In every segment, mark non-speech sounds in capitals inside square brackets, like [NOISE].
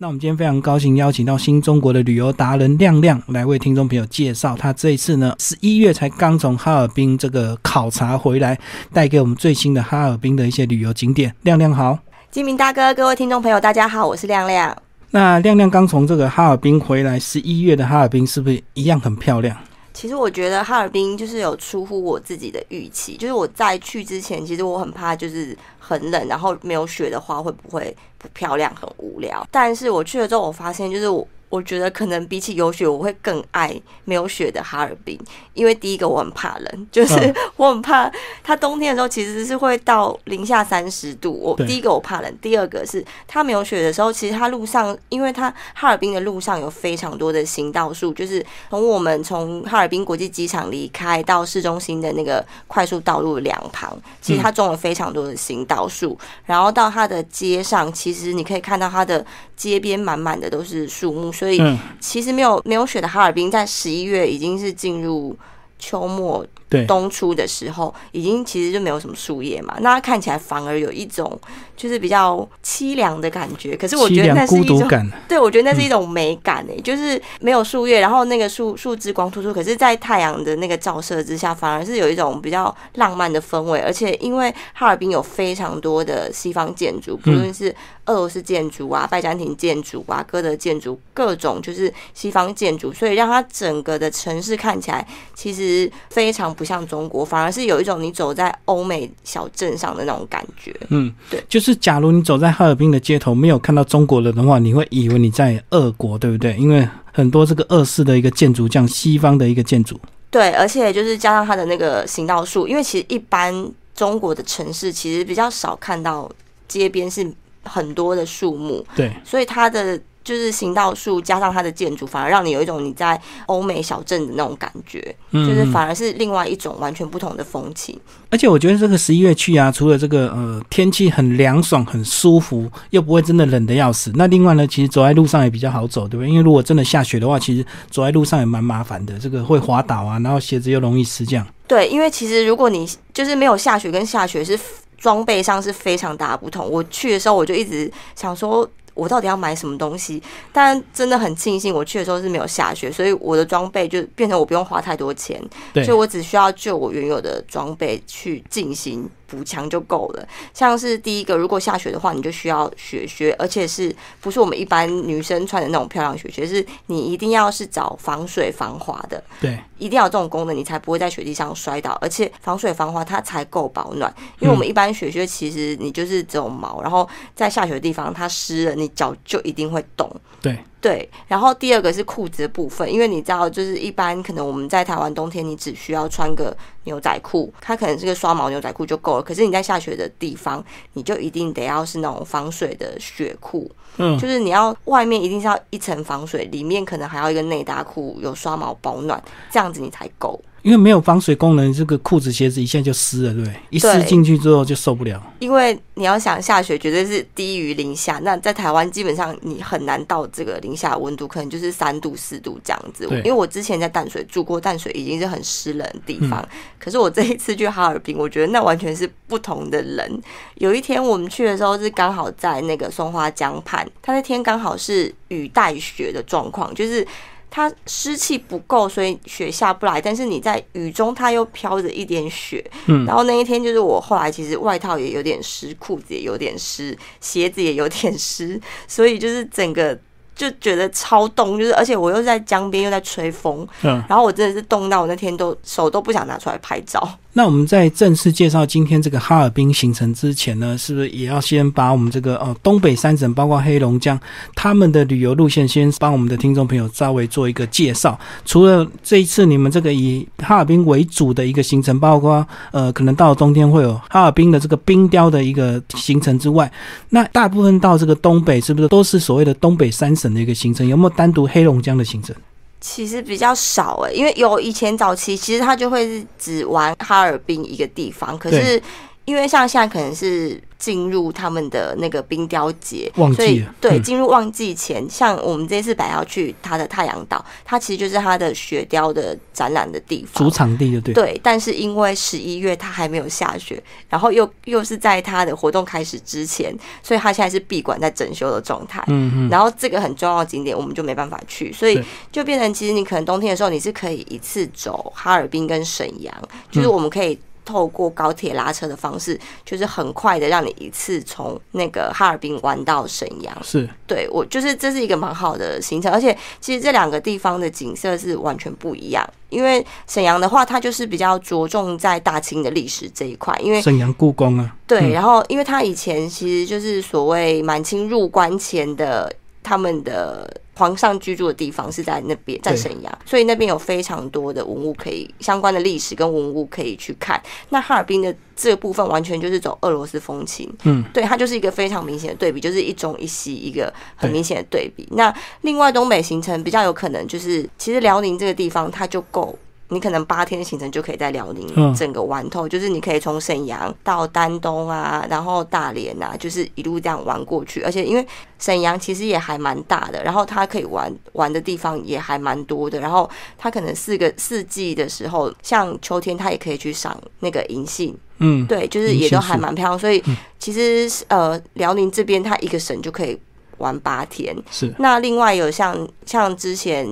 那我们今天非常高兴邀请到新中国的旅游达人亮亮来为听众朋友介绍，他这一次呢十一月才刚从哈尔滨这个考察回来，带给我们最新的哈尔滨的一些旅游景点。亮亮好，金明大哥，各位听众朋友，大家好，我是亮亮。那亮亮刚从这个哈尔滨回来，十一月的哈尔滨是不是一样很漂亮？其实我觉得哈尔滨就是有出乎我自己的预期，就是我在去之前，其实我很怕就是很冷，然后没有雪的话会不会不漂亮、很无聊。但是我去了之后，我发现就是我。我觉得可能比起有雪，我会更爱没有雪的哈尔滨，因为第一个我很怕冷，就是 [LAUGHS] 我很怕它冬天的时候其实是会到零下三十度。我第一个我怕冷，第二个是它没有雪的时候，其实它路上，因为它哈尔滨的路上有非常多的行道树，就是从我们从哈尔滨国际机场离开到市中心的那个快速道路两旁，其实它种了非常多的行道树，然后到它的街上，其实你可以看到它的街边满满的都是树木。所以，其实没有没有雪的哈尔滨，在十一月已经是进入秋末。冬初的时候，已经其实就没有什么树叶嘛，那它看起来反而有一种就是比较凄凉的感觉。可是我觉得那是一种，[LAUGHS] 对我觉得那是一种美感诶，就是没有树叶，然后那个树树枝光秃秃，可是，在太阳的那个照射之下，反而是有一种比较浪漫的氛围。而且，因为哈尔滨有非常多的西方建筑，不论是俄罗斯建筑啊、拜占庭建筑啊、哥德建筑，各种就是西方建筑，所以让它整个的城市看起来其实非常。不像中国，反而是有一种你走在欧美小镇上的那种感觉。嗯，对，就是假如你走在哈尔滨的街头，没有看到中国人的话，你会以为你在俄国，对不对？因为很多这个俄式的一个建筑，像西方的一个建筑。对，而且就是加上它的那个行道树，因为其实一般中国的城市其实比较少看到街边是很多的树木。对，所以它的。就是行道树加上它的建筑，反而让你有一种你在欧美小镇的那种感觉，就是反而是另外一种完全不同的风情。而且我觉得这个十一月去啊，除了这个呃天气很凉爽、很舒服，又不会真的冷的要死。那另外呢，其实走在路上也比较好走，对不对？因为如果真的下雪的话，其实走在路上也蛮麻烦的，这个会滑倒啊，然后鞋子又容易湿这样。对，因为其实如果你就是没有下雪跟下雪是装备上是非常大的不同。我去的时候我就一直想说。我到底要买什么东西？但真的很庆幸，我去的时候是没有下雪，所以我的装备就变成我不用花太多钱，所以我只需要就我原有的装备去进行。补强就够了。像是第一个，如果下雪的话，你就需要雪靴，而且是不是我们一般女生穿的那种漂亮雪靴？是你一定要是找防水防滑的，对，一定要有这种功能，你才不会在雪地上摔倒。而且防水防滑它才够保暖，因为我们一般雪靴其实你就是这种毛，然后在下雪的地方它湿了，你脚就一定会冻。对。对，然后第二个是裤子的部分，因为你知道，就是一般可能我们在台湾冬天，你只需要穿个牛仔裤，它可能是个刷毛牛仔裤就够了。可是你在下雪的地方，你就一定得要是那种防水的雪裤，嗯，就是你要外面一定是要一层防水，里面可能还要一个内搭裤，有刷毛保暖，这样子你才够。因为没有防水功能，这个裤子鞋子一下就湿了，对不对？一湿进去之后就受不了。因为你要想下雪，绝对是低于零下。那在台湾基本上你很难到这个零下温度，可能就是三度四度这样子。因为我之前在淡水住过，淡水已经是很湿冷的地方。可是我这一次去哈尔滨，我觉得那完全是不同的人。有一天我们去的时候是刚好在那个松花江畔，它那天刚好是雨带雪的状况，就是。它湿气不够，所以雪下不来。但是你在雨中，它又飘着一点雪。嗯，然后那一天就是我后来其实外套也有点湿，裤子也有点湿，鞋子也有点湿，所以就是整个就觉得超冻。就是而且我又在江边，又在吹风。嗯，然后我真的是冻到我那天都手都不想拿出来拍照。那我们在正式介绍今天这个哈尔滨行程之前呢，是不是也要先把我们这个呃东北三省，包括黑龙江，他们的旅游路线，先帮我们的听众朋友稍微做一个介绍？除了这一次你们这个以哈尔滨为主的一个行程，包括呃可能到了冬天会有哈尔滨的这个冰雕的一个行程之外，那大部分到这个东北是不是都是所谓的东北三省的一个行程？有没有单独黑龙江的行程？其实比较少哎，因为有以前早期，其实他就会是只玩哈尔滨一个地方，可是。因为像现在可能是进入他们的那个冰雕节，旺季所以了对嗯进入旺季前，像我们这次本来要去它的太阳岛，它其实就是它的雪雕的展览的地方主。场地就对。对，但是因为十一月它还没有下雪，然后又又是在它的活动开始之前，所以它现在是闭馆在整修的状态。嗯嗯，然后这个很重要的景点我们就没办法去，所以就变成其实你可能冬天的时候你是可以一次走哈尔滨跟沈阳，就是嗯我们可以。透过高铁拉车的方式，就是很快的让你一次从那个哈尔滨玩到沈阳。是对我就是这是一个蛮好的行程，而且其实这两个地方的景色是完全不一样。因为沈阳的话，它就是比较着重在大清的历史这一块，因为沈阳故宫啊。对，嗯然后因为它以前其实就是所谓满清入关前的他们的皇上居住的地方是在那边，在沈阳，所以那边有非常多的文物可以相关的历史跟文物可以去看。那哈尔滨的这个部分完全就是走俄罗斯风情，嗯，对，它就是一个非常明显的对比，就是一中一西一个很明显的对比。那另外东北行程比较有可能就是，其实辽宁这个地方它就够。你可能八天的行程就可以在辽宁嗯整个玩透，就是你可以从沈阳到丹东啊，然后大连啊，就是一路这样玩过去。而且因为沈阳其实也还蛮大的，然后它可以玩玩的地方也还蛮多的。然后它可能四个四季的时候，像秋天它也可以去赏那个银杏，嗯，对，就是也都还蛮漂亮。所以其实呃，辽宁这边它一个省就可以玩八天。是那另外有像像之前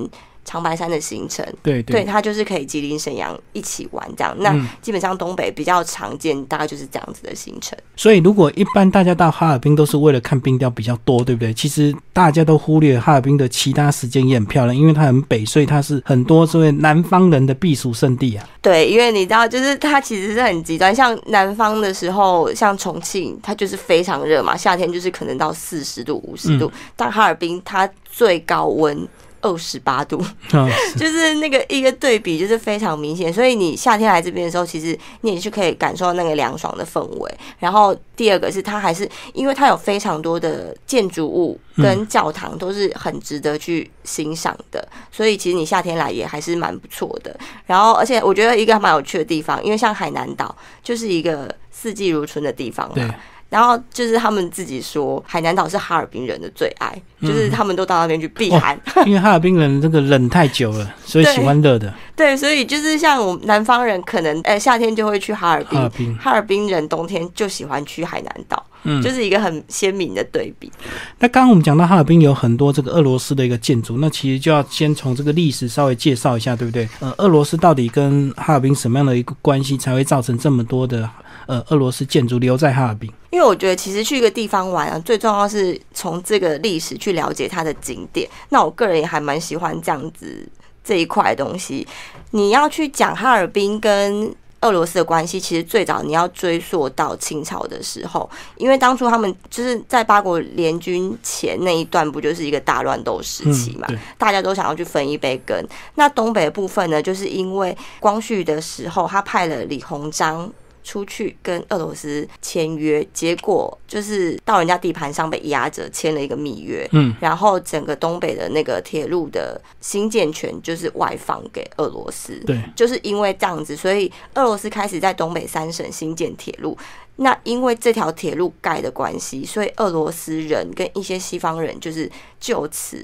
长白山的行程，对对，它就是可以吉林沈阳一起玩这样。那嗯基本上东北比较常见，大概就是这样子的行程。所以如果一般大家到哈尔滨都是为了看冰雕比较多，对不对？其实大家都忽略哈尔滨的其他时间也很漂亮，因为它很北，所以它是很多这位南方人的避暑胜地啊。对，因为你知道，就是它其实是很极端，像南方的时候，像重庆，它就是非常热嘛，夏天就是可能到四十度、五十度，但哈尔滨它最高温。二十八度，[LAUGHS] 啊，就是那个一个对比，就是非常明显。所以你夏天来这边的时候，其实你也是可以感受到那个凉爽的氛围。然后第二个是它还是因为它有非常多的建筑物跟教堂都是很值得去欣赏的，所以其实你夏天来也还是蛮不错的。然后而且我觉得一个蛮有趣的地方，因为像海南岛就是一个四季如春的地方嘛。然后就是他们自己说，海南岛是哈尔滨人的最爱，就是他们都到那边去避寒。因为哈尔滨人这个冷太久了，[LAUGHS] 所以喜欢热的。对，所以就是像我们南方人，可能呃夏天就会去哈尔滨，哈尔滨哈尔滨人冬天就喜欢去海南岛，嗯就是一个很鲜明的对比。那刚刚我们讲到哈尔滨有很多这个俄罗斯的一个建筑，那其实就要先从这个历史稍微介绍一下，对不对？呃，俄罗斯到底跟哈尔滨什么样的一个关系，才会造成这么多的呃俄罗斯建筑留在哈尔滨？因为我觉得其实去一个地方玩啊，最重要是从这个历史去了解它的景点。那我个人也还蛮喜欢这样子这一块东西。你要去讲哈尔滨跟俄罗斯的关系，其实最早你要追溯到清朝的时候，因为当初他们就是在八国联军前那一段，不就是一个大乱斗时期嘛？嗯大家都想要去分一杯羹。那东北的部分呢，就是因为光绪的时候，他派了李鸿章。出去跟俄罗斯签约，结果就是到人家地盘上被压着，签了一个密约，嗯，然后整个东北的那个铁路的新建权就是外放给俄罗斯，对，就是因为这样子，所以俄罗斯开始在东北三省新建铁路。那因为这条铁路盖的关系，所以俄罗斯人跟一些西方人就是就此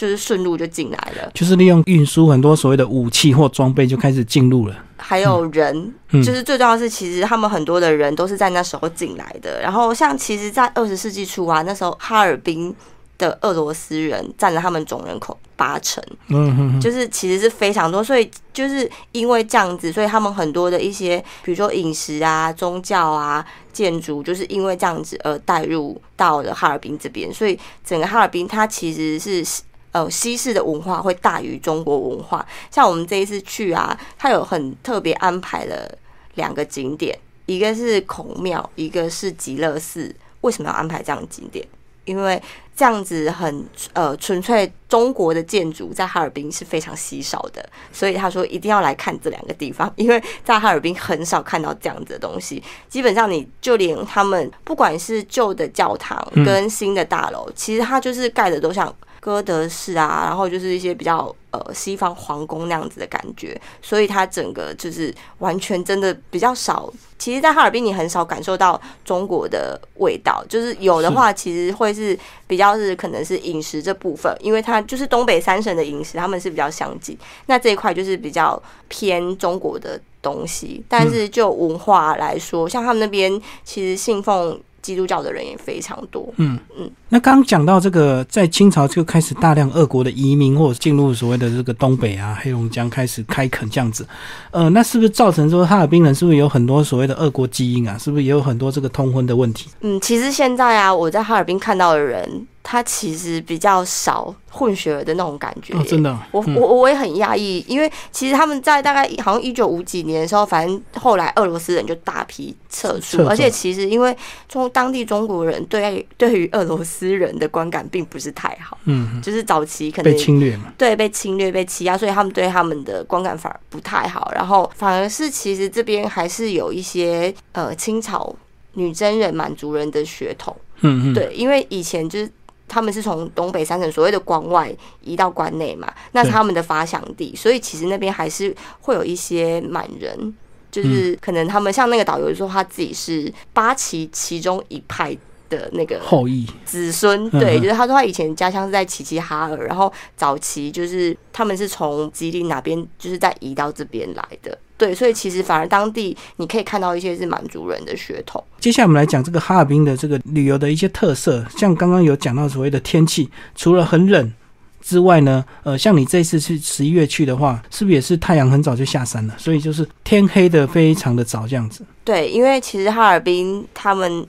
就是顺路就进来了，就是利用运输很多所谓的武器或装备就开始进入了。还有人，嗯就是最重要的是，其实他们很多的人都是在那时候进来的。然后像其实，在二十世纪初啊，那时候哈尔滨的俄罗斯人占了他们总人口八成。嗯哼哼，就是其实是非常多，所以就是因为这样子，所以他们很多的一些，比如说饮食啊、宗教啊、建筑，就是因为这样子而带入到了哈尔滨这边，所以整个哈尔滨它其实是。呃，西式的文化会大于中国文化。像我们这一次去啊，它有很特别安排了两个景点，一个是孔庙，一个是极乐寺。为什么要安排这样的景点？因为这样子很呃纯粹中国的建筑在哈尔滨是非常稀少的，所以他说一定要来看这两个地方，因为在哈尔滨很少看到这样子的东西。基本上你就连他们不管是旧的教堂跟新的大楼，其实它就是盖的都像哥德式啊，然后就是一些比较呃西方皇宫那样子的感觉，所以它整个就是完全真的比较少。其实，在哈尔滨你很少感受到中国的味道，就是有的话，其实会是比较是可能是饮食这部分，因为它就是东北三省的饮食，他们是比较相近。那这一块就是比较偏中国的东西，但是就文化来说，像他们那边其实信奉。基督教的人也非常多。嗯嗯，那刚刚讲到这个，在清朝就开始大量俄国的移民，或者进入所谓的这个东北啊、黑龙江开始开垦这样子。呃，那是不是造成说哈尔滨人是不是有很多所谓的俄国基因啊？是不是也有很多这个通婚的问题？嗯，其实现在啊，我在哈尔滨看到的人。他其实比较少混血儿的那种感觉，真的。我我我也很压抑，因为其实他们在大概好像一九五几年的时候，反正后来俄罗斯人就大批撤出，而且其实因为中当地中国人对对于俄罗斯人的观感并不是太好，嗯，就是早期可能被侵略嘛，对，被侵略被欺压，所以他们对他们的观感反而不太好，然后反而是其实这边还是有一些呃清朝女真人满族人的血统，嗯嗯，对，因为以前就是。他们是从东北三省所谓的关外移到关内嘛，那是他们的发祥地，所以其实那边还是会有一些满人，就是可能他们像那个导游说他自己是八旗其中一派的那个后裔子孙，对，就是他说他以前家乡是在齐齐哈尔，然后早期就是他们是从吉林哪边就是在移到这边来的。对，所以其实反而当地你可以看到一些是满族人的血统。接下来我们来讲这个哈尔滨的这个旅游的一些特色，像刚刚有讲到所谓的天气，除了很冷之外呢，呃，像你这次去十一月去的话，是不是也是太阳很早就下山了？所以就是天黑的非常的早这样子。对，因为其实哈尔滨他们。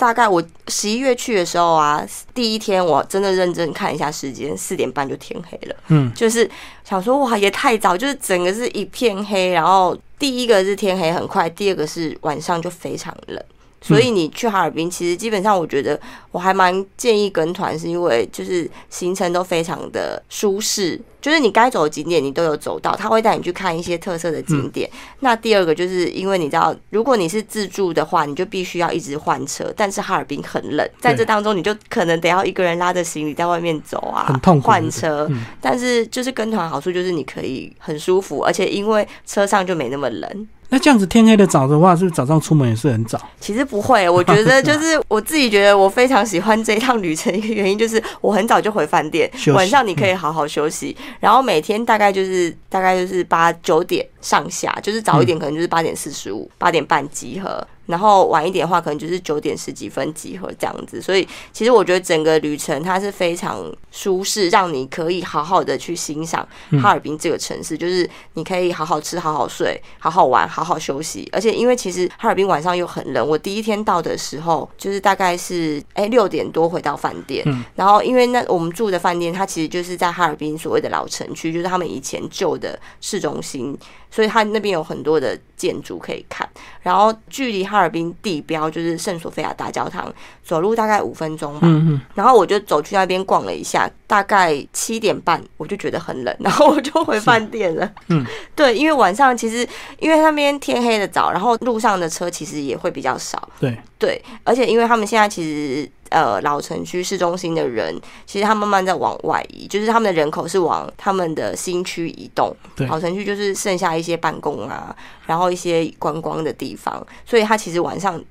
大概我十一月去的时候啊，第一天我真的认真看一下时间，四点半就天黑了。嗯，就是想说哇，也太早，就是整个是一片黑。然后第一个是天黑很快，第二个是晚上就非常冷。所以你去哈尔滨，其实基本上我觉得我还蛮建议跟团，是因为就是行程都非常的舒适，就是你该走的景点你都有走到，他会带你去看一些特色的景点。那第二个就是因为你知道，如果你是自助的话，你就必须要一直换车，但是哈尔滨很冷，在这当中你就可能得要一个人拉着行李在外面走啊，很痛苦。换车，但是就是跟团好处就是你可以很舒服，而且因为车上就没那么冷。那这样子天黑的早的话，是不是早上出门也是很早？其实不会，我觉得 [LAUGHS] 就是我自己觉得我非常喜欢这一趟旅程，一个原因就是我很早就回饭店，晚上你可以好好休息，然后每天大概就是大概就是八九点上下，就是早一点可能就是八点四十五、八点半集合。然后晚一点的话，可能就是九点十几分集合这样子。所以其实我觉得整个旅程它是非常舒适，让你可以好好的去欣赏哈尔滨这个城市。就是你可以好好吃、好好睡、好好玩、好好休息。而且因为其实哈尔滨晚上又很冷，我第一天到的时候就是大概是哎六点多回到饭店。然后因为那我们住的饭店它其实就是在哈尔滨所谓的老城区，就是他们以前旧的市中心。所以它那边有很多的建筑可以看，然后距离哈尔滨地标就是圣索菲亚大教堂，走路大概五分钟吧。然后我就走去那边逛了一下，大概七点半我就觉得很冷，[LAUGHS] 然后我就回饭店了。嗯，对，因为晚上其实因为那边天黑的早，然后路上的车其实也会比较少。对对，而且因为他们现在其实。呃，老城区市中心的人，其实他慢慢在往外移，就是他们的人口是往他们的新区移动。老城区就是剩下一些办公啊，然后一些观光的地方，所以他其实晚上。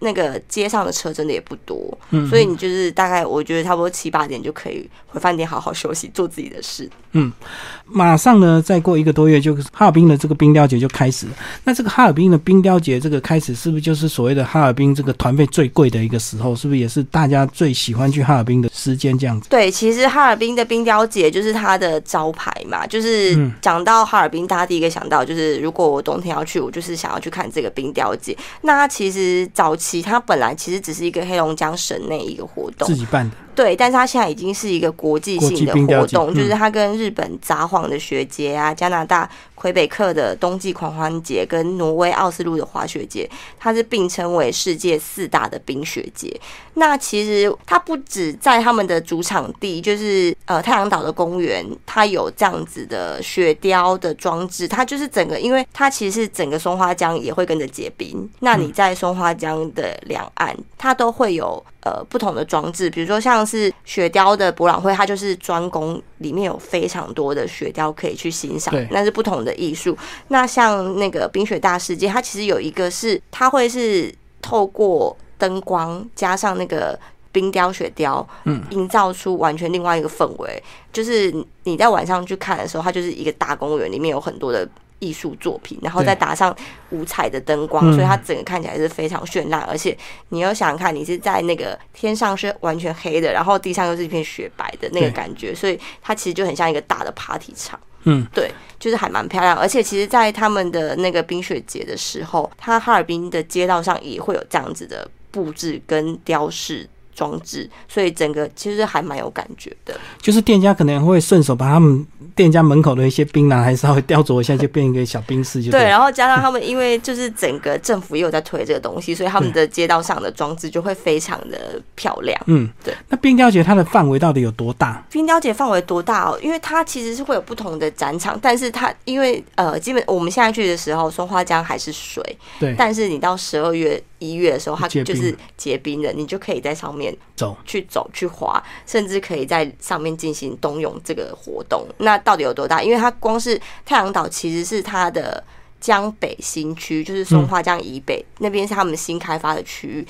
那个街上的车真的也不多，嗯所以你就是大概我觉得差不多七八点就可以回饭店好好休息，做自己的事。嗯，马上呢，再过一个多月，就哈尔滨的这个冰雕节就开始了。那这个哈尔滨的冰雕节这个开始，是不是就是所谓的哈尔滨这个团费最贵的一个时候？是不是也是大家最喜欢去哈尔滨的时间？这样子？对，其实哈尔滨的冰雕节就是它的招牌嘛。就是讲到哈尔滨，大家第一个想到就是，如果我冬天要去，我就是想要去看这个冰雕节。那其实早。期它本来其实只是一个黑龙江省内一个活动，自己办的。对，但是它现在已经是一个国际性的活动，就是它跟日本札幌的雪节啊，加拿大魁北克的冬季狂欢节，跟挪威奥斯陆的滑雪节，它是并称为世界四大的冰雪节。那其实它不止在他们的主场地，就是呃太阳岛的公园，它有这样子的雪雕的装置，它就是整个，因为它其实是整个松花江也会跟着结冰。那你在松花江的两岸，它都会有。呃不同的装置，比如说像是雪雕的博览会，它就是专攻里面有非常多的雪雕可以去欣赏，那是不同的艺术。那像那个冰雪大世界，它其实有一个是它会是透过灯光加上那个。冰雕、雪雕，嗯，营造出完全另外一个氛围。就是你在晚上去看的时候，它就是一个大公园，里面有很多的艺术作品，然后再打上五彩的灯光，嗯所以它整个看起来是非常绚烂。而且你又想想看，你是在那个天上是完全黑的，然后地上又是一片雪白的那个感觉，所以它其实就很像一个大的 party 场。嗯，对，就是还蛮漂亮。而且其实，在他们的那个冰雪节的时候，它哈尔滨的街道上也会有这样子的布置跟雕饰。装置，所以整个其实还蛮有感觉的。就是店家可能会顺手把他们店家门口的一些槟榔还稍微雕琢一下，就变一个小冰室，就对，对。然后加上他们，因为就是整个政府也有在推这个东西，所以他们的街道上的装置就会非常的漂亮。嗯，对。那冰雕节它的范围到底有多大？冰雕节范围多大哦？因为它其实是会有不同的展场，但是它因为呃，基本我们现在去的时候，松花江还是水，对，但是你到十二月、一月的时候，它就是结冰的，你就可以在上面走。去走、去滑，甚至可以在上面进行冬泳这个活动。那到底有多大？因为它光是太阳岛其实是它的江北新区，就是松花江以北、那边是他们新开发的区域。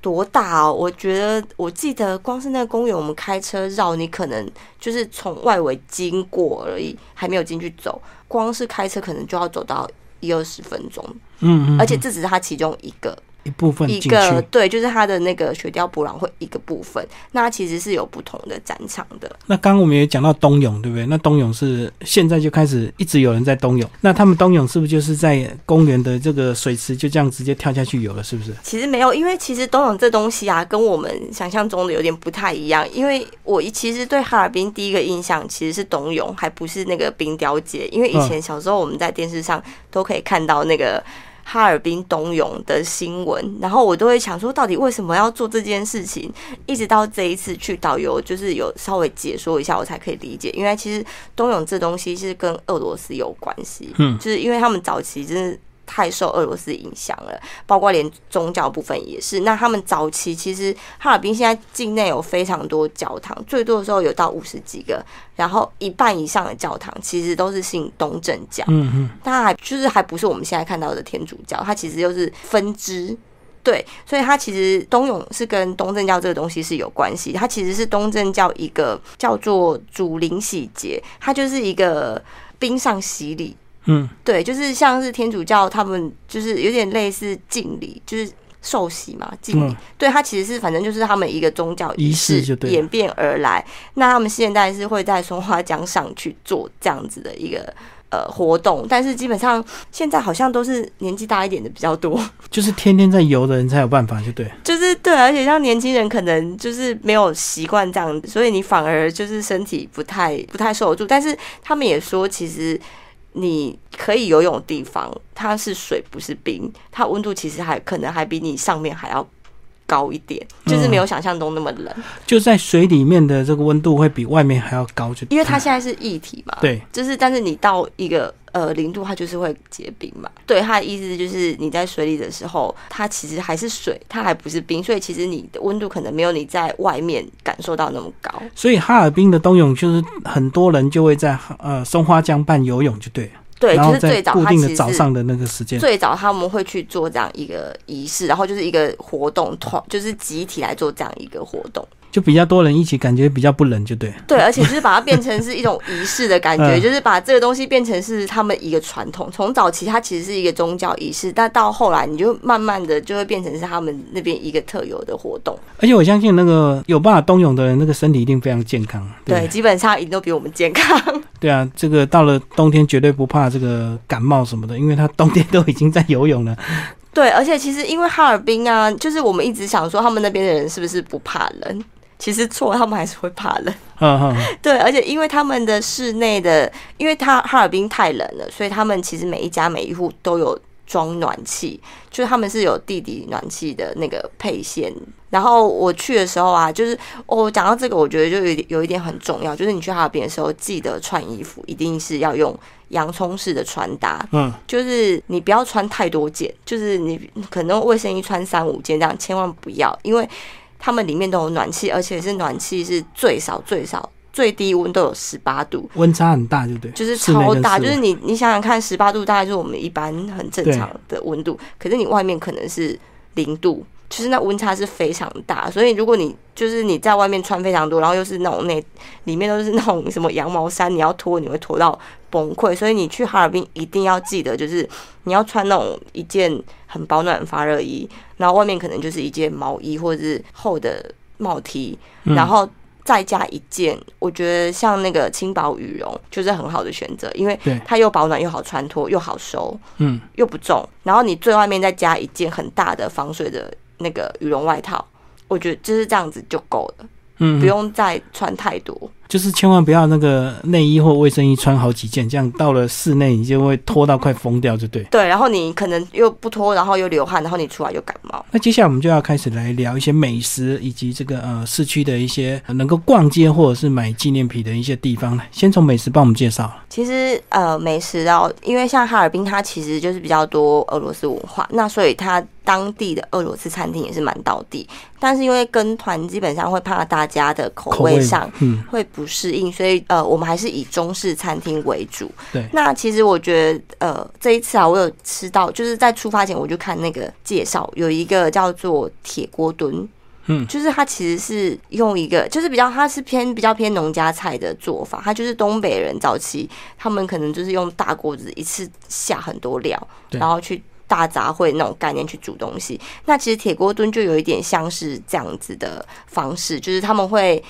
多大哦？我觉得我记得光是那个公园，我们开车绕，你可能就是从外围经过而已，还没有进去走。光是开车可能就要走到一二十分钟，嗯嗯，而且这只是它其中一个。一部分一。个对，就是它的那个雪雕博览会一个部分，那其实是有不同的展场的。那刚刚我们也讲到冬泳，对不对？那冬泳是现在就开始一直有人在冬泳，那他们冬泳是不是就是在公园的这个水池就这样直接跳下去游了？是不是？其实没有，因为其实冬泳这东西啊，跟我们想象中的有点不太一样。因为我其实对哈尔滨第一个印象其实是冬泳，还不是那个冰雕节。因为以前小时候我们在电视上都可以看到那个。哈尔滨冬泳的新闻，然后我都会想说，到底为什么要做这件事情？一直到这一次去导游，就是有稍微解说一下，我才可以理解。因为其实冬泳这东西是跟俄罗斯有关系，嗯就是因为他们早期真的太受俄罗斯影响了，包括连宗教部分也是。那他们早期其实哈尔滨现在境内有非常多教堂，最多的时候有到五十几个，然后一半以上的教堂其实都是信东正教。嗯嗯，它还就是还不是我们现在看到的天主教，它其实就是分支。对，所以它其实东涌是跟东正教这个东西是有关系。它其实是东正教一个叫做主灵洗节，它就是一个冰上洗礼。嗯，对，就是像是天主教他们就是有点类似敬礼，就是受洗嘛，敬礼。嗯对，它其实是反正就是他们一个宗教仪式式就对演变而来。那他们现在是会在松花江上去做这样子的一个呃活动，但是基本上现在好像都是年纪大一点的比较多，[LAUGHS] 就是天天在游的人才有办法，就对。就是对，而且像年轻人可能就是没有习惯这样子，所以你反而就是身体不太不太受得住。但是他们也说，其实你可以游泳的地方，它是水不是冰，它温度其实还可能还比你上面还要高一点，就是没有想象中那么冷，就在水里面的这个温度会比外面还要高，就因为它现在是液体嘛。对，就是，但是你到一个呃零度，它就是会结冰嘛。对，它的意思就是你在水里的时候，它其实还是水，它还不是冰，所以其实你的温度可能没有你在外面感受到那么高。所以哈尔滨的冬泳就是很多人就会在呃松花江畔游泳，就对了。对，就是最早固定的早上的那个时间，最早他们会去做这样一个仪式，然后就是一个活动团，就是集体来做这样一个活动。就比较多人一起，感觉比较不冷，就对。对，而且就是把它变成是一种仪式的感觉，[LAUGHS] 嗯就是把这个东西变成是他们一个传统。从早期它其实是一个宗教仪式，但到后来你就慢慢的就会变成是他们那边一个特有的活动。而且我相信那个有办法冬泳的人，那个身体一定非常健康。对对，基本上一定都比我们健康。[LAUGHS] 对啊，这个到了冬天绝对不怕这个感冒什么的，因为他冬天都已经在游泳了。对，而且其实因为哈尔滨啊，就是我们一直想说他们那边的人是不是不怕冷？其实错，他们还是会怕冷。嗯嗯，[LAUGHS] 对，而且因为他们的室内的，因为他哈尔滨太冷了，所以他们其实每一家每一户都有装暖气，就是他们是有地底暖气的那个配线。然后我去的时候啊，就是哦，讲到这个，我觉得就有点有一点很重要，就是你去哈尔滨的时候，记得穿衣服一定是要用洋葱式的穿搭，嗯，就是你不要穿太多件，就是你可能卫生衣穿三五件这样，千万不要，因为。他们里面都有暖气，而且是暖气是最少最少最低温都有十八度，温差很大，对不对？就是超大，就是你你想想看，十八度大概就是我们一般很正常的温度，可是你外面可能是零度。就是那温差是非常大，所以如果你就是你在外面穿非常多，然后又是那种那里面都是那种什么羊毛衫，你要脱你会脱到崩溃。所以你去哈尔滨一定要记得，就是你要穿那种一件很保暖发热衣，然后外面可能就是一件毛衣或者是厚的帽 T，嗯然后再加一件，我觉得像那个轻薄羽绒就是很好的选择，因为它又保暖又好穿脱又好收嗯，又不重，然后你最外面再加一件很大的防水的那个羽绒外套，我觉得就是这样子就够了，嗯，不用再穿太多。就是千万不要那个内衣或卫生衣穿好几件，这样到了室内你就会脱到快疯掉，就对。对，然后你可能又不脱，然后又流汗，然后你出来又感冒。那接下来我们就要开始来聊一些美食，以及这个呃市区的一些呃能够逛街或者是买纪念品的一些地方了。先从美食帮我们介绍。其实呃，美食哦，因为像哈尔滨，它其实就是比较多俄罗斯文化，那所以它当地的俄罗斯餐厅也是蛮道地。但是因为跟团基本上会怕大家的口口味味上嗯，会不适应，所以呃，我们还是以中式餐厅为主。对那其实我觉得呃，这一次啊，我有吃到，就是在出发前我就看那个介绍，有一个叫做铁锅炖。嗯就是它其实是用一个，就是比较，它是偏比较偏农家菜的做法。它就是东北人早期，他们可能就是用大锅子一次下很多料，然后去大杂烩那种概念去煮东西。那其实铁锅炖就有一点像是这样子的方式，就是他们会。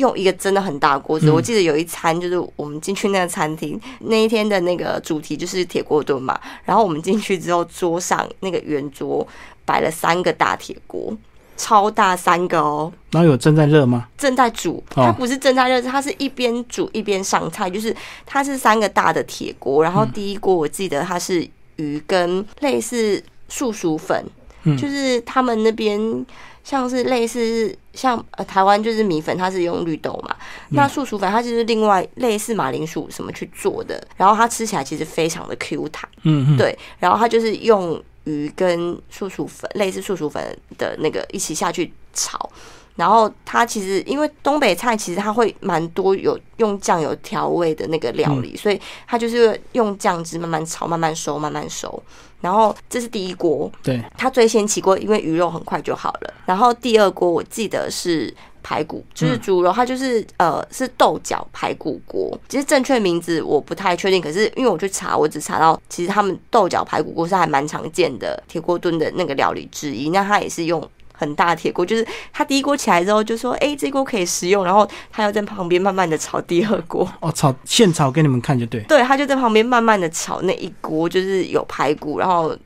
用一个真的很大锅子，嗯。我记得有一餐就是我们进去那个餐厅那一天的那个主题就是铁锅炖嘛，然后我们进去之后，桌上那个圆桌摆了三个大铁锅，超大三个哦，然后有正在热吗？正在煮，哦。它不是正在热，它是一边煮一边上菜，就是它是三个大的铁锅，然后嗯。第一锅我记得它是鱼跟类似素薯粉，嗯。就是他们那边像是类似像呃台湾就是米粉，它是用绿豆嘛，嗯那素薯粉它就是另外类似马铃薯什么去做的，然后它吃起来其实非常的 Q 弹。嗯嗯，对，然后它就是用鱼跟素薯粉，类似素薯粉的那个一起下去炒。然后它其实因为东北菜其实它会蛮多有用酱油调味的那个料理，所以它就是用酱汁慢慢炒、慢慢收、慢慢收。然后这是第一锅，对，它最先起锅，因为鱼肉很快就好了。然后第二锅我记得是排骨，就是猪肉，它就是呃是豆角排骨锅。其实正确名字我不太确定，可是因为我去查，我只查到其实他们豆角排骨锅是还蛮常见的铁锅炖的那个料理之一。那它也是用。很大铁锅，就是他第一锅起来之后就说：“哎、这锅可以食用。”然后他要在旁边慢慢的炒第二锅，哦，炒现炒给你们看就对。对，他就在旁边慢慢的炒那一锅，就是有排骨，然后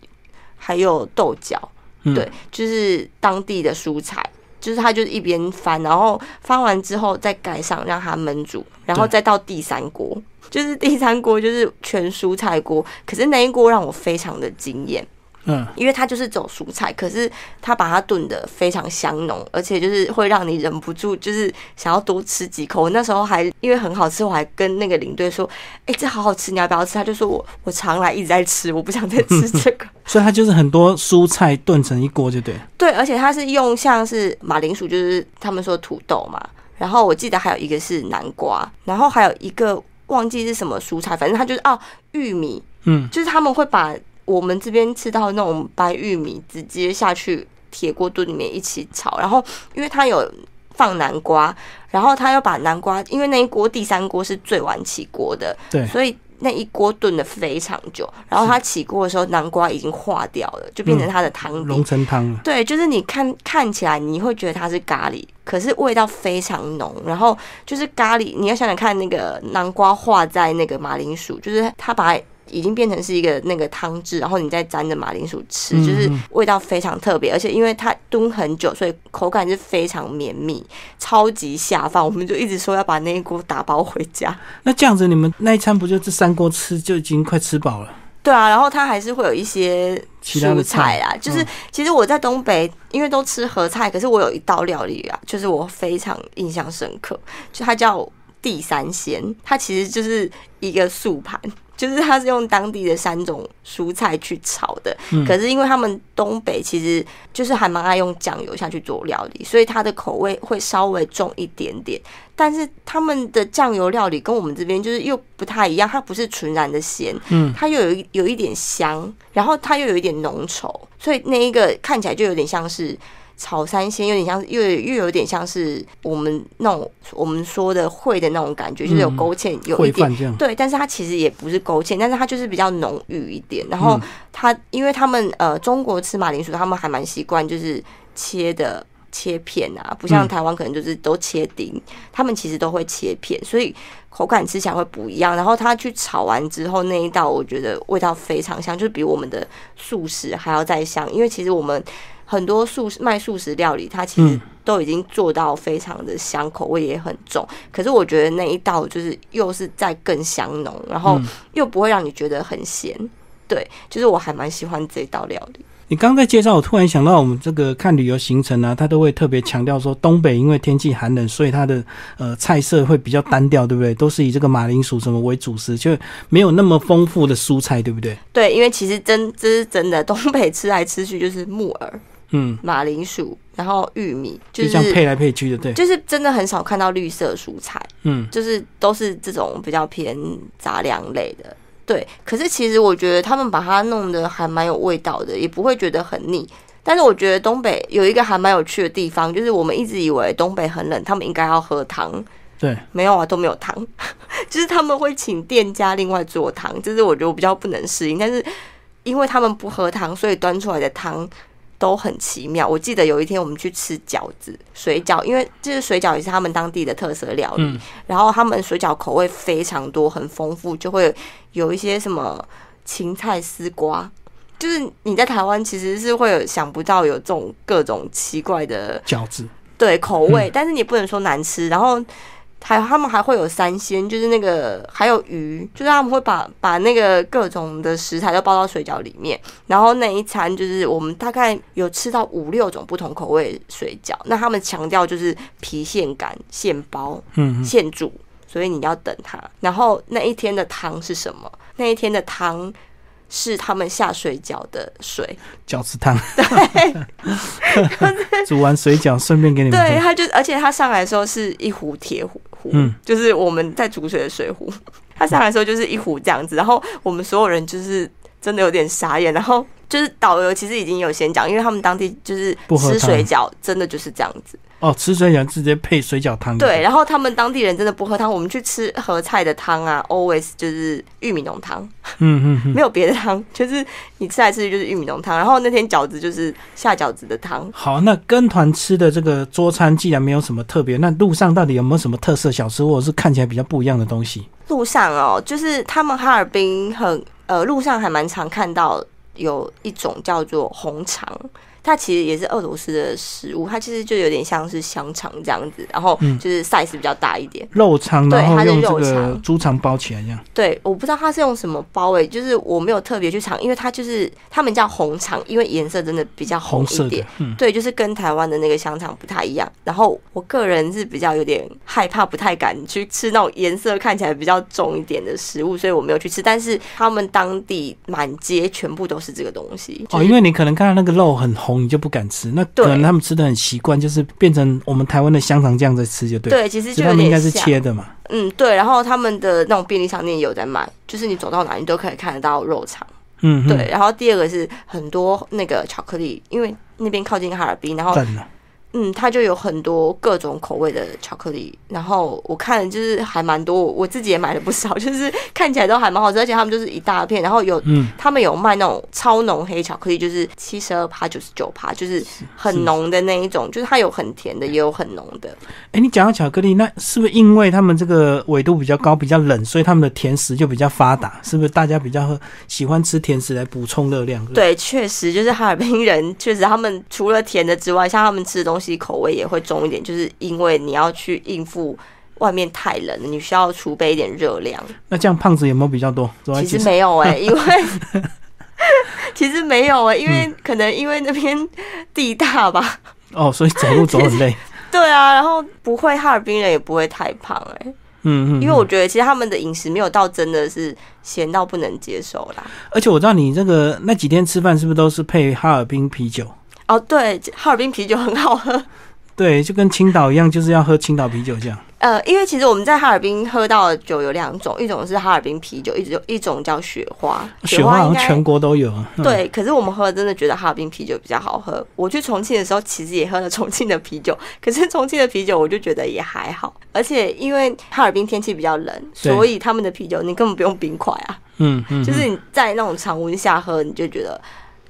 还有豆角，嗯对，就是当地的蔬菜，就是他就是一边翻，然后翻完之后再盖上让它焖煮，然后再到第三锅，就是第三锅就是全蔬菜锅，可是那一锅让我非常的惊艳。嗯，因为它就是走蔬菜，可是它把它炖的非常香浓，而且就是会让你忍不住就是想要多吃几口。我那时候还因为很好吃，我还跟那个领队说：“哎、这好好吃，你要不要吃？”他就说我我常来一直在吃，我不想再吃这个。[LAUGHS] 所以它就是很多蔬菜炖成一锅就对。对，而且它是用像是马铃薯，就是他们说土豆嘛，然后我记得还有一个是南瓜，然后还有一个忘记是什么蔬菜，反正它就是哦玉米，嗯，就是他们会把我们这边吃到那种白玉米直接下去铁锅炖里面一起炒，然后因为它有放南瓜，然后他又把南瓜，因为那一锅第三锅是最晚起锅的，对，所以那一锅炖的非常久，然后它起锅的时候南瓜已经化掉了，就变成它的汤底。融成汤了。对，就是你看看起来你会觉得它是咖喱，可是味道非常浓。然后就是咖喱，你要想想看，那个南瓜化在那个马铃薯，就是它把它已经变成是一个那个汤汁，然后你再沾着马铃薯吃，嗯就是嗯味道非常特别。而且因为它炖很久，所以口感是非常绵密，超级下饭。我们就一直说要把那一锅打包回家。那这样子，你们那一餐不就这三锅吃就已经快吃饱了？对啊，然后它还是会有一些蔬其他的菜啊，就是、嗯其实我在东北，因为都吃合菜，可是我有一道料理啊，就是我非常印象深刻，就它叫地三鲜，它其实就是一个素盘。就是它是用当地的三种蔬菜去炒的，可是因为他们东北其实就是还蛮爱用酱油下去做料理，所以它的口味会稍微重一点点。但是他们的酱油料理跟我们这边就是又不太一样，它不是纯然的咸，嗯，它又有一有一点香，然后它又有一点浓稠，所以那一个看起来就有点像是。炒三鲜有点像，又又有点像是我们那种我们说的烩的那种感觉，就是有勾芡，有一点对，但是它其实也不是勾芡，但是它就是比较浓郁一点。然后它，因为他们呃中国吃马铃薯，他们还蛮习惯就是切的切片啊，不像台湾可能就是都切丁，他们其实都会切片，所以口感吃起来会不一样。然后它去炒完之后那一道，我觉得味道非常香，就是比我们的素食还要再香，因为其实我们。很多素食卖素食料理，它其实都已经做到非常的香，口味也很重。可是我觉得那一道就是又是在更香浓，然后又不会让你觉得很咸。对，就是我还蛮喜欢这道料理。你刚在介绍，我突然想到，我们这个看旅游行程呢，他都会特别强调说，东北因为天气寒冷，所以它的呃菜色会比较单调，对不对？都是以这个马铃薯什么为主食，就没有那么丰富的蔬菜，对不对？对，因为其实真这是真的，东北吃来吃去就是木耳。嗯，马铃薯，然后玉米，就是这样配来配去的，对，就是真的很少看到绿色蔬菜，嗯，就是都是这种比较偏杂粮类的，对。可是其实我觉得他们把它弄得还蛮有味道的，也不会觉得很腻。但是我觉得东北有一个还蛮有趣的地方，就是我们一直以为东北很冷，他们应该要喝汤，对，没有啊，都没有汤，[LAUGHS] 就是他们会请店家另外做汤，就是我觉得我比较不能适应。但是因为他们不喝汤，所以端出来的汤。都很奇妙。我记得有一天我们去吃饺子、水饺，因为就是水饺也是他们当地的特色料理。然后他们水饺口味非常多，很丰富，就会有一些什么芹菜丝瓜，就是你在台湾其实是会有想不到有这种各种奇怪的饺子，对口味，但是你不能说难吃。然后。还他们还会有三鲜，就是那个还有鱼，就是他们会把把那个各种的食材都包到水饺里面，然后那一餐就是我们大概有吃到五六种不同口味水饺。那他们强调就是皮现擀现包，嗯，现煮，所以你要等它。然后那一天的汤是什么？那一天的汤。是他们下水饺的水，饺子汤。[LAUGHS] 对，[LAUGHS] 煮完水饺顺便给你们。对，他就而且他上来的时候是一壶铁壶壶，嗯，就是我们在煮水的水壶。他上来的时候就是一壶这样子，然后我们所有人就是真的有点傻眼，然后就是导游其实已经有先讲，因为他们当地就是吃水饺真的就是这样子。哦，吃水饺直接配水饺汤。对，然后他们当地人真的不喝汤，我们去吃合菜的汤啊，always 就是玉米浓汤。嗯嗯，[LAUGHS] 没有别的汤，就是你吃来吃去就是玉米浓汤。然后那天饺子就是下饺子的汤。好，那跟团吃的这个桌餐既然没有什么特别，那路上到底有没有什么特色小吃，或者是看起来比较不一样的东西？路上哦，就是他们哈尔滨很呃，路上还蛮常看到有一种叫做红肠。它其实也是俄罗斯的食物，它其实就有点像是香肠这样子，然后就是 size 比较大一点，肉肠，对，它是肉肠，猪肠包起来这样。对，我不知道它是用什么包诶，就是我没有特别去尝，因为它就是他们叫红肠，因为颜色真的比较红一点，对，就是跟台湾的那个香肠不太一样。然后我个人是比较有点害怕，不太敢去吃那种颜色看起来比较重一点的食物，所以我没有去吃。但是他们当地满街全部都是这个东西哦，因为你可能看到那个肉很红。你就不敢吃，那可能他们吃的很习惯，就是变成我们台湾的香肠酱在吃就对。对，其实就他们应该是切的嘛。嗯，对。然后他们的那种便利商店也有在卖，就是你走到哪你都可以看得到肉肠。嗯，对。然后第二个是很多那个巧克力，因为那边靠近哈尔滨，然后。嗯，它就有很多各种口味的巧克力，然后我看就是还蛮多，我自己也买了不少，[LAUGHS] 就是看起来都还蛮好吃，而且他们就是一大片，然后有，嗯，他们有卖那种超浓黑巧克力，就是七十二趴、九十九趴，就是很浓的那一种，就是它有很甜的，也有很浓的。哎，你讲到巧克力，那是不是因为他们这个纬度比较高、比较冷，所以他们的甜食就比较发达？是不是大家比较喜欢吃甜食来补充热量？对，确实就是哈尔滨人，确实他们除了甜的之外，像他们吃的东西。口味也会重一点，就是因为你要去应付外面太冷了，你需要储备一点热量。那这样胖子有没有比较多？[LAUGHS] [LAUGHS] 其实没有哎，因为其实没有哎，因为可能因为那边地大吧。哦，所以走路走很累。[LAUGHS] 对啊，然后不会哈尔滨人也不会太胖哎。嗯嗯，因为我觉得其实他们的饮食没有到真的是咸到不能接受啦。而且我知道你这个那几天吃饭是不是都是配哈尔滨啤酒？哦，对，哈尔滨啤酒很好喝。[LAUGHS] 对，就跟青岛一样，就是要喝青岛啤酒这样。呃，因为其实我们在哈尔滨喝到的酒有两种，一种是哈尔滨啤酒，一种一种叫雪花。雪花好像全国都有。嗯，对，可是我们喝的真的觉得哈尔滨啤酒比较好喝。我去重庆的时候，其实也喝了重庆的啤酒，可是重庆的啤酒我就觉得也还好。而且因为哈尔滨天气比较冷，所以他们的啤酒你根本不用冰块啊，嗯嗯，就是你在那种常温下喝，你就觉得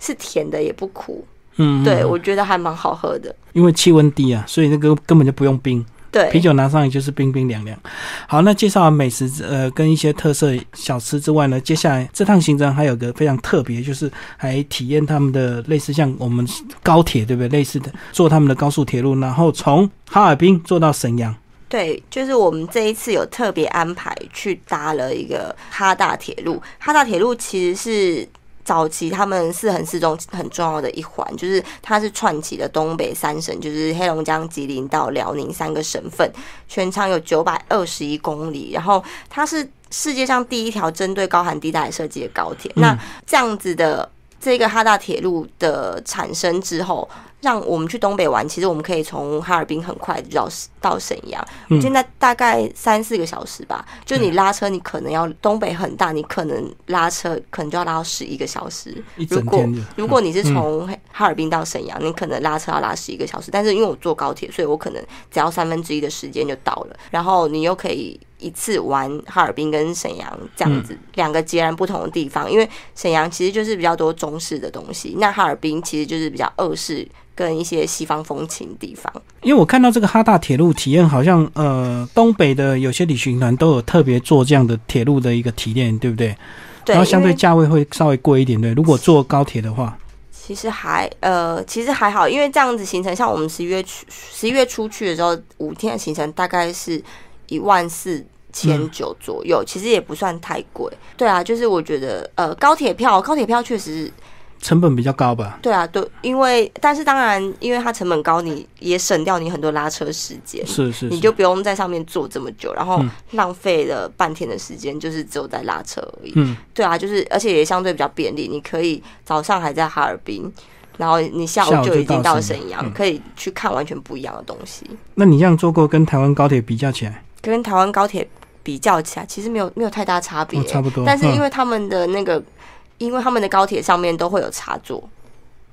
是甜的也不苦。嗯，嗯对，嗯我觉得还蛮好喝的。因为气温低啊，所以那个根本就不用冰，对，啤酒拿上来就是冰冰凉凉。好，那介绍完美食呃跟一些特色小吃之外呢，接下来这趟行程还有个非常特别，就是还体验他们的类似像我们高铁对不对？类似的坐他们的高速铁路，然后从哈尔滨坐到沈阳。对，就是我们这一次有特别安排去搭了一个哈大铁路。哈大铁路其实是早期他们四横四中很重要的一环，就是它是串起的东北三省，就是黑龙江、吉林到辽宁三个省份，全长有九百二十一公里。然后它是世界上第一条针对高寒地带设计的高铁。那这样子的这个哈大铁路的产生之后，让我们去东北玩，其实我们可以从哈尔滨很快就到到沈阳。嗯现在大概三四个小时吧，就你拉车，你可能要东北很大，你可能拉车可能就要拉到十一个小时。如果如果你是从哈尔滨到沈阳，你可能拉车要拉十一个小时，但是因为我坐高铁，所以我可能只要三分之一的时间就到了，然后你又可以一次玩哈尔滨跟沈阳这样子两个截然不同的地方，因为沈阳其实就是比较多中式的东西，那哈尔滨其实就是比较俄式跟一些西方风情地方。因为我看到这个哈大铁路体验，好像呃东北的有些旅行团都有特别做这样的铁路的一个体验，对不对？对，然后相对价位会稍微贵一点，对。如果坐高铁的话，其实还呃，其实还好，因为这样子行程，像我们十一月去十一月初去的时候，五天的行程大概是一万四千九左右，其实也不算太贵。对啊，就是我觉得呃，高铁票高铁票确实成本比较高吧？对啊，对，因为但是当然，因为它成本高，你也省掉你很多拉车时间。是是是，你就不用在上面坐这么久，然后嗯浪费了半天的时间，就是只有在拉车而已。嗯，对啊，就是而且也相对比较便利，你可以早上还在哈尔滨，然后你下下午就已经到沈阳，嗯可以去看完全不一样的东西。那你这样坐过跟台湾高铁比较起来，跟台湾高铁比较起来，其实没有没有太大差别、哦差不多。但是因嗯为他们的那个，因为他们的高铁上面都会有插座，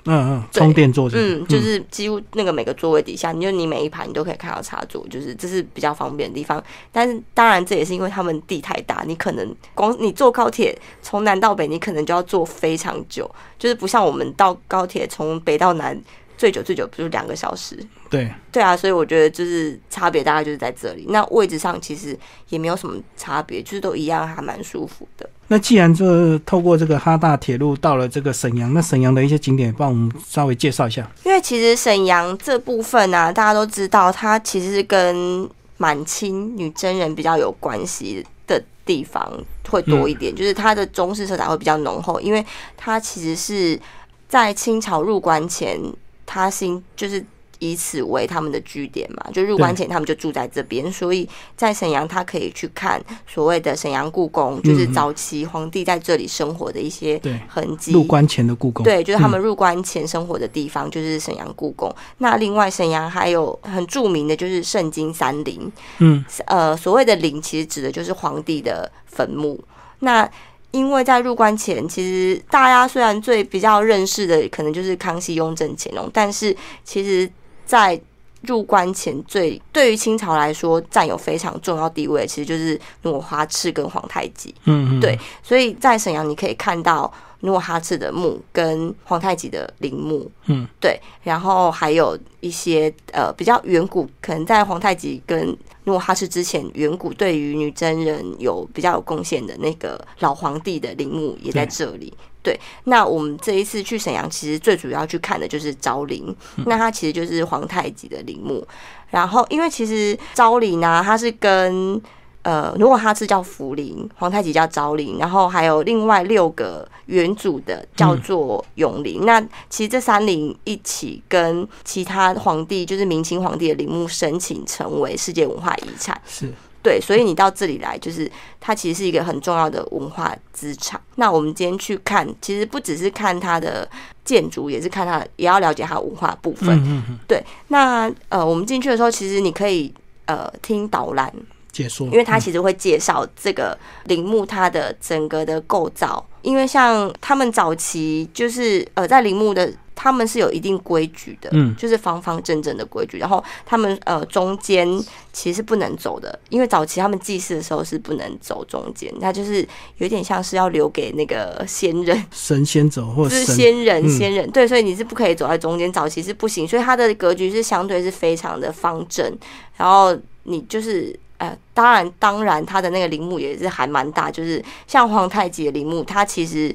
嗯嗯，充电座嗯，就是几乎那个每个座位底下，你就你每一排你都可以看到插座，就是这是比较方便的地方。但是当然这也是因为他们地太大，你可能光你坐高铁从南到北，你可能就要坐非常久，就是不像我们到高铁从北到南最久最久不就是两个小时？对，对啊，所以我觉得就是差别大概就是在这里。那位置上其实也没有什么差别，就是都一样，还蛮舒服的。那既然这透过这个哈大铁路到了这个沈阳，那沈阳的一些景点，帮我们稍微介绍一下。因为其实沈阳这部分呢、大家都知道，它其实是跟满清女真人比较有关系的地方会多一点，就是它的中式色彩会比较浓厚，因为它其实是在清朝入关前，它新就是。以此为他们的据点嘛，就入关前他们就住在这边，所以在沈阳，他可以去看所谓的沈阳故宫，就是嗯早期皇帝在这里生活的一些对，痕迹。入关前的故宫。对，就是他们嗯入关前生活的地方，就是沈阳故宫。那另外，沈阳还有很著名的就是圣经三陵。嗯，呃，所谓的陵，其实指的就是皇帝的坟墓。那因为在入关前，其实大家虽然最比较认识的可能就是康熙、雍正、乾隆，但是其实在入关前最对于清朝来说占有非常重要地位，其实就是努尔哈赤跟皇太极。嗯嗯，对所以在沈阳你可以看到努尔哈赤的墓跟皇太极的陵墓，嗯，对，然后还有一些呃比较远古，可能在皇太极跟努尔哈赤之前，远古对于女真人有比较有贡献的那个老皇帝的陵墓也在这里。对，那我们这一次去沈阳，其实最主要去看的就是昭陵，那它其实就是皇太极的陵墓。然后，因为其实昭陵呢，它是跟呃，努尔哈赤叫福陵，皇太极叫昭陵，然后还有另外六个元祖的叫做永陵。那其实这三陵一起跟其他皇帝，就是明清皇帝的陵墓申请成为世界文化遗产。是对，所以你到这里来，就是它其实是一个很重要的文化资产。那我们今天去看，其实不只是看它的建筑，也是看它，也要了解它文化部分。嗯嗯，对，那呃，我们进去的时候，其实你可以呃听导览，解说，因为他其实会介绍这个陵墓它的整个的构造。因为像他们早期就是呃在陵墓的。他们是有一定规矩的，嗯，就是方方正正的规矩。然后他们呃中间其实是不能走的，因为早期他们祭祀的时候是不能走中间，那就是有点像是要留给那个仙人、神仙走，或者是先人、仙人对，所以你是不可以走在中间。早期是不行，所以它的格局是相对是非常的方正。然后你就是呃，当然当然，它的那个陵墓也是还蛮大，就是像皇太极的陵墓，它其实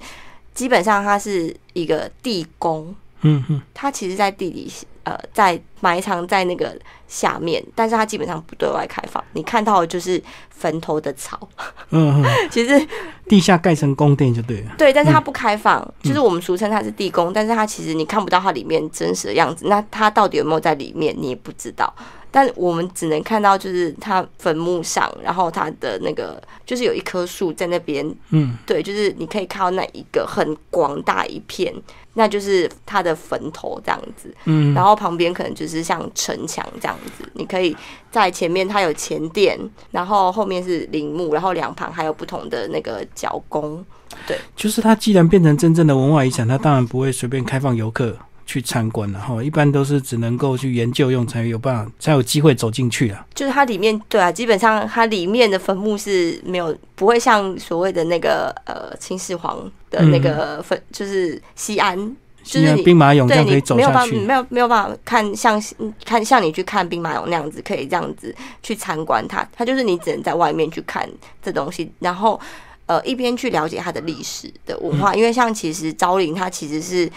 基本上它是一个地宫。嗯哼，它其实，在地底，呃，在埋藏在那个下面，但是它基本上不对外开放。你看到的就是坟头的草。嗯哼，[LAUGHS] 其实地下盖成宫殿就对了。对，但是它不开放，就是我们俗称它是地宫，但是它其实你看不到它里面真实的样子。那它到底有没有在里面，你也不知道。但我们只能看到，就是他坟墓上，然后他的那个，就是有一棵树在那边。嗯，对，就是你可以看到那一个很广大一片。那就是他的坟头这样子，嗯，然后旁边可能就是像城墙这样子，你可以在前面它有前殿，然后后面是陵墓，然后两旁还有不同的那个角宫，对，就是它既然变成真正的文化遗产，它当然不会随便开放游客去参观了哈，一般都是只能够去研究用才有办法才有机会走进去啊。就是它里面对啊，基本上它里面的坟墓是没有不会像所谓的那个呃秦始皇。的那个坟就是西安，就是兵马俑这样可以走下去，没有没有办法看像看像你去看兵马俑那样子，可以这样子去参观它。它就是你只能在外面去看这东西，然后呃一边去了解它的历史的文化，因为像其实昭陵它其实是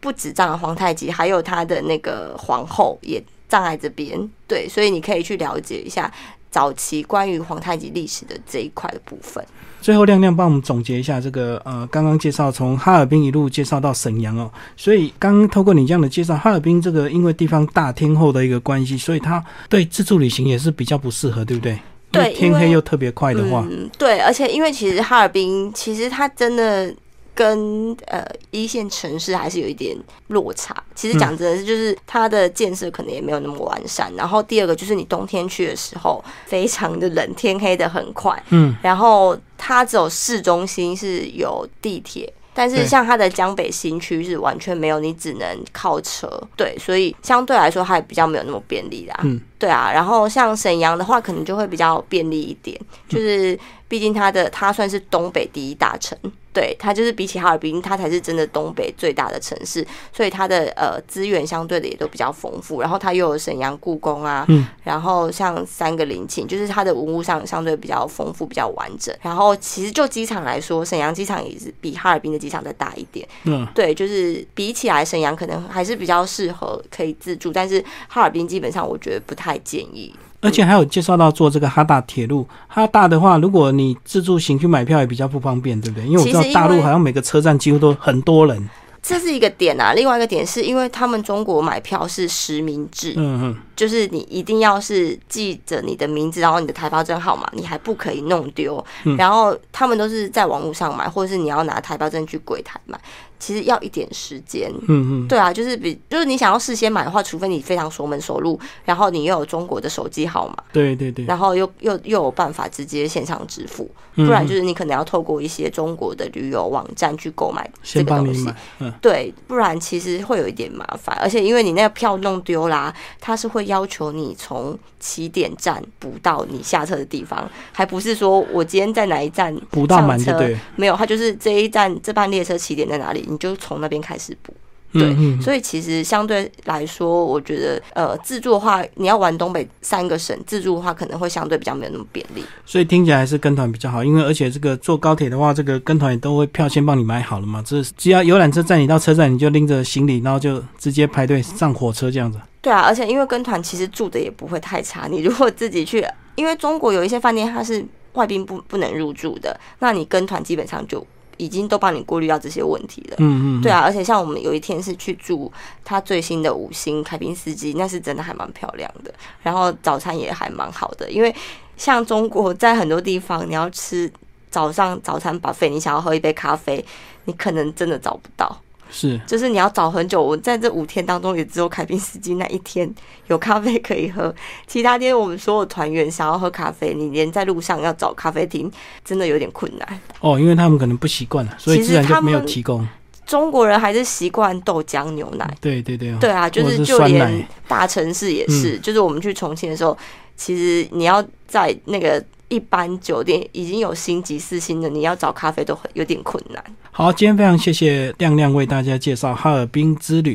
不止葬了皇太极，还有他的那个皇后也葬在这边，对，所以你可以去了解一下早期关于皇太极历史的这一块的部分。最后，亮亮帮我们总结一下这个呃，刚刚介绍从哈尔滨一路介绍到沈阳哦。所以，刚刚透过你这样的介绍，哈尔滨这个因为地方大天后的一个关系，所以它对自助旅行也是比较不适合，对不对？对，天黑又特别快的话，嗯对，而且因为其实哈尔滨其实它真的。跟呃一线城市还是有一点落差。其实讲真的是，就是它的建设可能也没有那么完善。然后第二个就是你冬天去的时候，非常的冷，天黑的很快。嗯，然后它只有市中心是有地铁。但是像它的江北新区是完全没有，你只能靠车。对，所以相对来说它也比较没有那么便利啦。嗯，对啊。然后像沈阳的话，可能就会比较便利一点，就是毕竟它的它算是东北第一大城。对，它就是比起哈尔滨，它才是真的东北最大的城市，所以它的呃资源相对的也都比较丰富。然后它又有沈阳故宫啊，嗯，然后像三个陵寝，就是它的文物上相对比较丰富、比较完整。然后其实就机场来说，沈阳机场也是比哈尔滨的机场再大一点。嗯，对，就是比起来，沈阳可能还是比较适合可以自助，但是哈尔滨基本上我觉得不太建议。而且还有介绍到做这个哈大铁路，哈大的话，如果你自助行去买票也比较不方便，对不对？因为我知道大陆好像每个车站几乎都很多人。这是一个点啊，另外一个点是因为他们中国买票是实名制，嗯嗯，就是你一定要是记着你的名字，然后你的台胞证号码，你还不可以弄丢。然后他们都是在网络上买，或者是你要拿台胞证去柜台买。其实要一点时间，嗯嗯，对啊，就是比就是你想要事先买的话，除非你非常熟门熟路，然后你又有中国的手机号码，对对对，然后又又又有办法直接线上支付，不然就是你可能要透过一些中国的旅游网站去购买这个东西，嗯，对，不然其实会有一点麻烦，而且因为你那个票弄丢啦，他是会要求你从起点站补到你下车的地方，还不是说我今天在哪一站补到满车，没有，他就是这一站这班列车起点在哪里。你就从那边开始补，对，所以其实相对来说，我觉得呃，自助的话，你要玩东北三个省，自助的话可能会相对比较没有那么便利。所以听起来还是跟团比较好，因为而且这个坐高铁的话，这个跟团也都会票先帮你买好了嘛，这只要游览车载你到车站，你就拎着行李，然后就直接排队上火车这样子。对啊，而且因为跟团其实住的也不会太差，你如果自己去，因为中国有一些饭店它是外宾不不能入住的，那你跟团基本上就。已经都帮你过滤掉这些问题了。嗯嗯，对啊，而且像我们有一天是去住他最新的五星凯宾斯基，那是真的还蛮漂亮的，然后早餐也还蛮好的，因为像中国在很多地方，你要吃早上早餐把费，你想要喝一杯咖啡，你可能真的找不到，是就是你要找很久。我在这五天当中，也只有凯宾斯基那一天有咖啡可以喝，其他天我们所有团员想要喝咖啡，你连在路上要找咖啡厅，真的有点困难。哦，因为他们可能不习惯了，所以自然就没有提供。中国人还是习惯豆浆牛奶。对对对，对啊，就是就连大城市也是，就是我们去重庆的时候，其实你要在那个一般酒店已经有星级四星的，你要找咖啡都很有点困难。好，今天非常谢谢亮亮为大家介绍哈尔滨之旅。